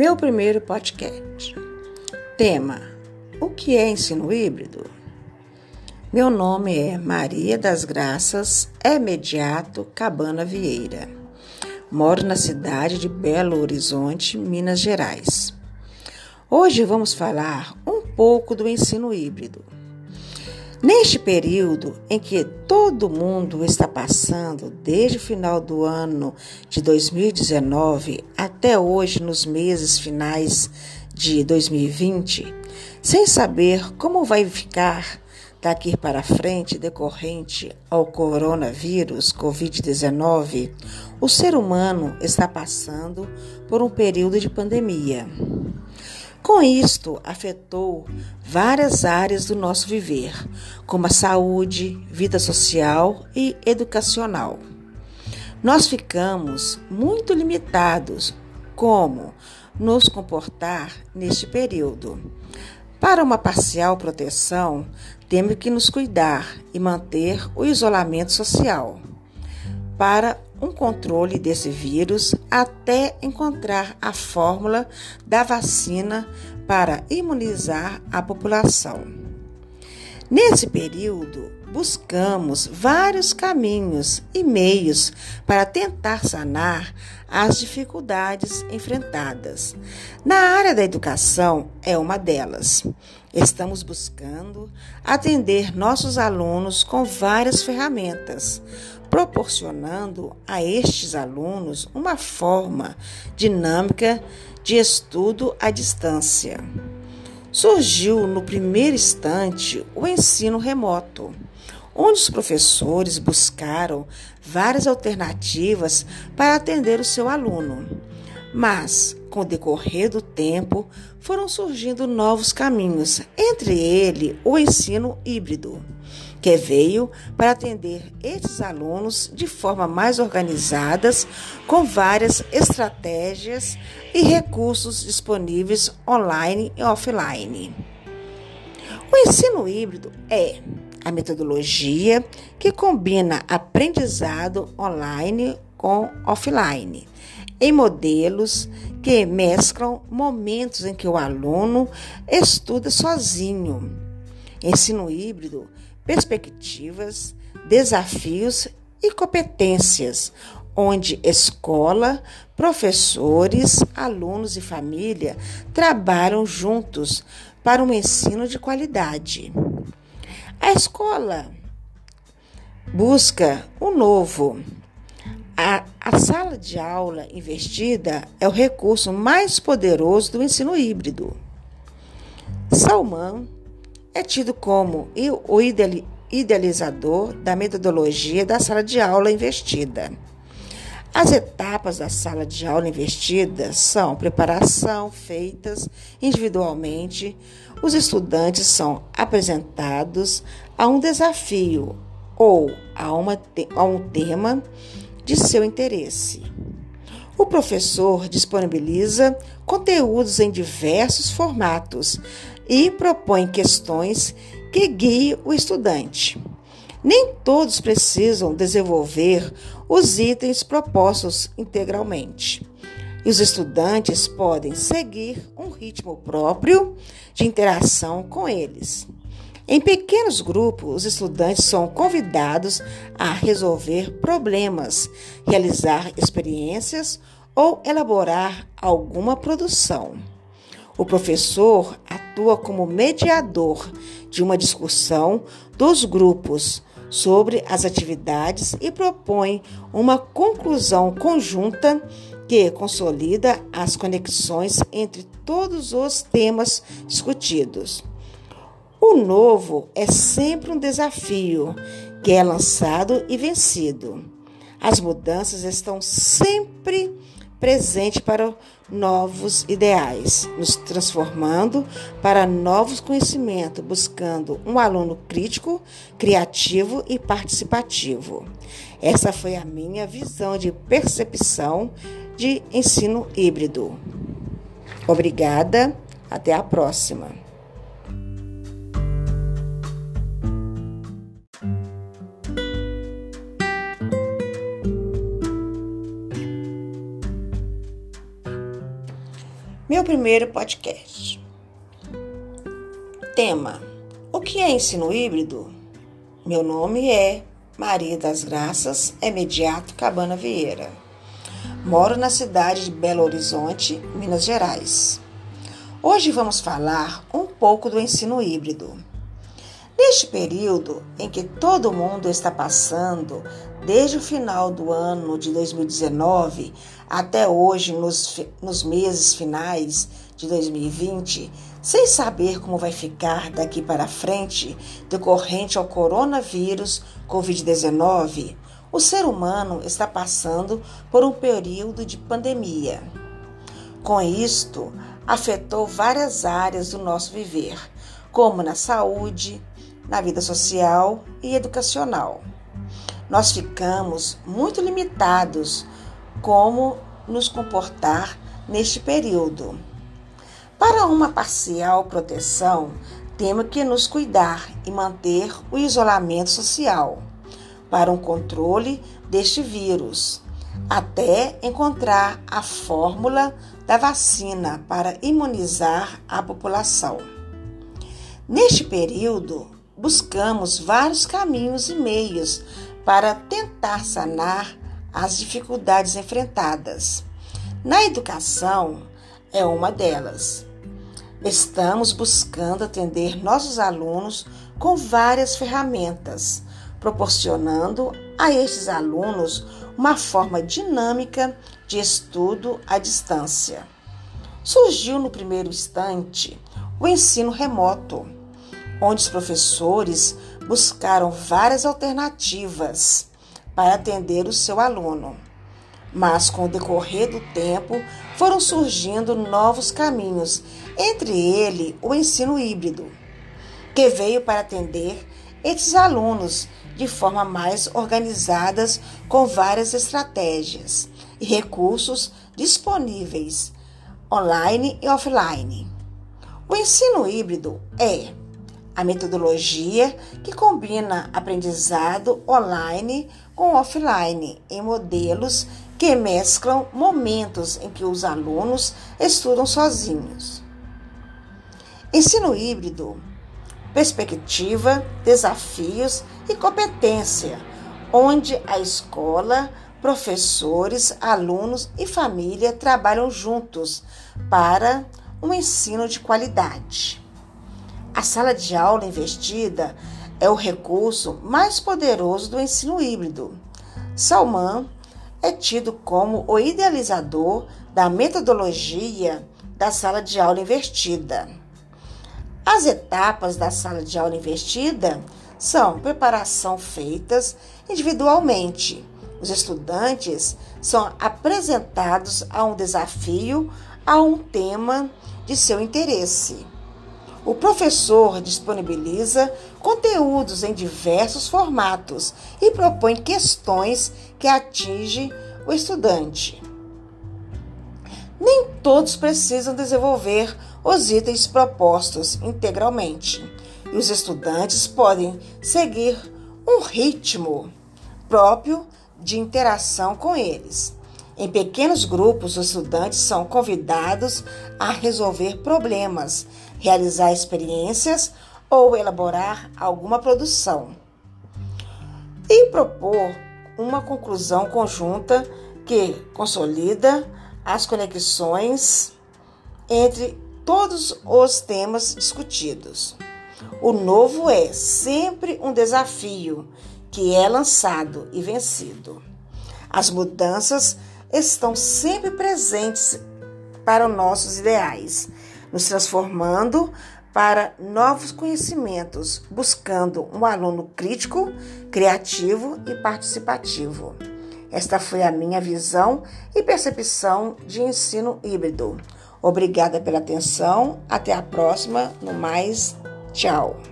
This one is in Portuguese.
Meu primeiro podcast. Tema: O que é ensino híbrido? Meu nome é Maria das Graças Imediato Cabana Vieira. Moro na cidade de Belo Horizonte, Minas Gerais. Hoje vamos falar um pouco do ensino híbrido. Neste período em que todo mundo está passando, desde o final do ano de 2019 até hoje, nos meses finais de 2020, sem saber como vai ficar daqui para frente decorrente ao coronavírus Covid-19, o ser humano está passando por um período de pandemia. Com isto, afetou várias áreas do nosso viver, como a saúde, vida social e educacional. Nós ficamos muito limitados como nos comportar neste período. Para uma parcial proteção, temos que nos cuidar e manter o isolamento social. Para um controle desse vírus até encontrar a fórmula da vacina para imunizar a população. Nesse período, buscamos vários caminhos e meios para tentar sanar as dificuldades enfrentadas. Na área da educação é uma delas. Estamos buscando atender nossos alunos com várias ferramentas, proporcionando a estes alunos uma forma dinâmica de estudo à distância. Surgiu no primeiro instante o ensino remoto, onde os professores buscaram várias alternativas para atender o seu aluno. Mas, com o decorrer do tempo, foram surgindo novos caminhos, entre ele o ensino híbrido que veio para atender esses alunos de forma mais organizadas, com várias estratégias e recursos disponíveis online e offline. O ensino híbrido é a metodologia que combina aprendizado online com offline, em modelos que mesclam momentos em que o aluno estuda sozinho. Ensino híbrido perspectivas, desafios e competências, onde escola, professores, alunos e família trabalham juntos para um ensino de qualidade. A escola busca o novo. A, a, sala de aula investida é o recurso mais poderoso do ensino híbrido. Salman é tido como o idealizador da metodologia da sala de aula investida. As etapas da sala de aula investida são preparação feitas individualmente. Os estudantes são apresentados a um desafio ou a, uma, a um tema de seu interesse. O professor disponibiliza conteúdos em diversos formatos e propõe questões que guiem o estudante. Nem todos precisam desenvolver os itens propostos integralmente. E os estudantes podem seguir um ritmo próprio de interação com eles. Em pequenos grupos, os estudantes são convidados a resolver problemas, realizar experiências ou elaborar alguma produção. O professor atua como mediador de uma discussão dos grupos sobre as atividades e propõe uma conclusão conjunta que consolida as conexões entre todos os temas discutidos. O novo é sempre um desafio que é lançado e vencido. As mudanças estão sempre presentes para novos ideais, nos transformando para novos conhecimentos, buscando um aluno crítico, criativo e participativo. Essa foi a minha visão de percepção de ensino híbrido. Obrigada, até a próxima. Meu primeiro podcast. Tema: O que é ensino híbrido? Meu nome é Maria das Graças Imediato Cabana Vieira. Moro na cidade de Belo Horizonte, Minas Gerais. Hoje vamos falar um pouco do ensino híbrido. Neste período em que todo mundo está passando, desde o final do ano de 2019 até hoje, nos, nos meses finais de 2020, sem saber como vai ficar daqui para frente, decorrente ao coronavírus Covid-19, o ser humano está passando por um período de pandemia. Com isto, afetou várias áreas do nosso viver, como na saúde, na vida social e educacional. Nós ficamos muito limitados como nos comportar neste período. Para uma parcial proteção, temos que nos cuidar e manter o isolamento social para um controle deste vírus, até encontrar a fórmula da vacina para imunizar a população. Neste período, buscamos vários caminhos e meios para tentar sanar as dificuldades enfrentadas. Na educação, é uma delas. Estamos buscando atender nossos alunos com várias ferramentas, proporcionando a estes alunos uma forma dinâmica de estudo à distância. Surgiu no primeiro instante o ensino remoto onde os professores buscaram várias alternativas para atender o seu aluno. Mas com o decorrer do tempo foram surgindo novos caminhos, entre ele o ensino híbrido, que veio para atender esses alunos de forma mais organizadas com várias estratégias e recursos disponíveis online e offline. O ensino híbrido é a metodologia que combina aprendizado online com offline em modelos que mesclam momentos em que os alunos estudam sozinhos. Ensino híbrido, perspectiva, desafios e competência, onde a escola, professores, alunos e família trabalham juntos para um ensino de qualidade. A sala de aula investida é o recurso mais poderoso do ensino híbrido. Salman é tido como o idealizador da metodologia da sala de aula invertida. As etapas da sala de aula invertida são preparação feitas individualmente. Os estudantes são apresentados a um desafio, a um tema de seu interesse. O professor disponibiliza conteúdos em diversos formatos e propõe questões que atingem o estudante. Nem todos precisam desenvolver os itens propostos integralmente, e os estudantes podem seguir um ritmo próprio de interação com eles. Em pequenos grupos, os estudantes são convidados a resolver problemas, realizar experiências ou elaborar alguma produção. E propor uma conclusão conjunta que consolida as conexões entre todos os temas discutidos. O novo é sempre um desafio que é lançado e vencido. As mudanças estão sempre presentes para os nossos ideais, nos transformando para novos conhecimentos, buscando um aluno crítico, criativo e participativo. Esta foi a minha visão e percepção de ensino híbrido. Obrigada pela atenção. Até a próxima. No mais, tchau.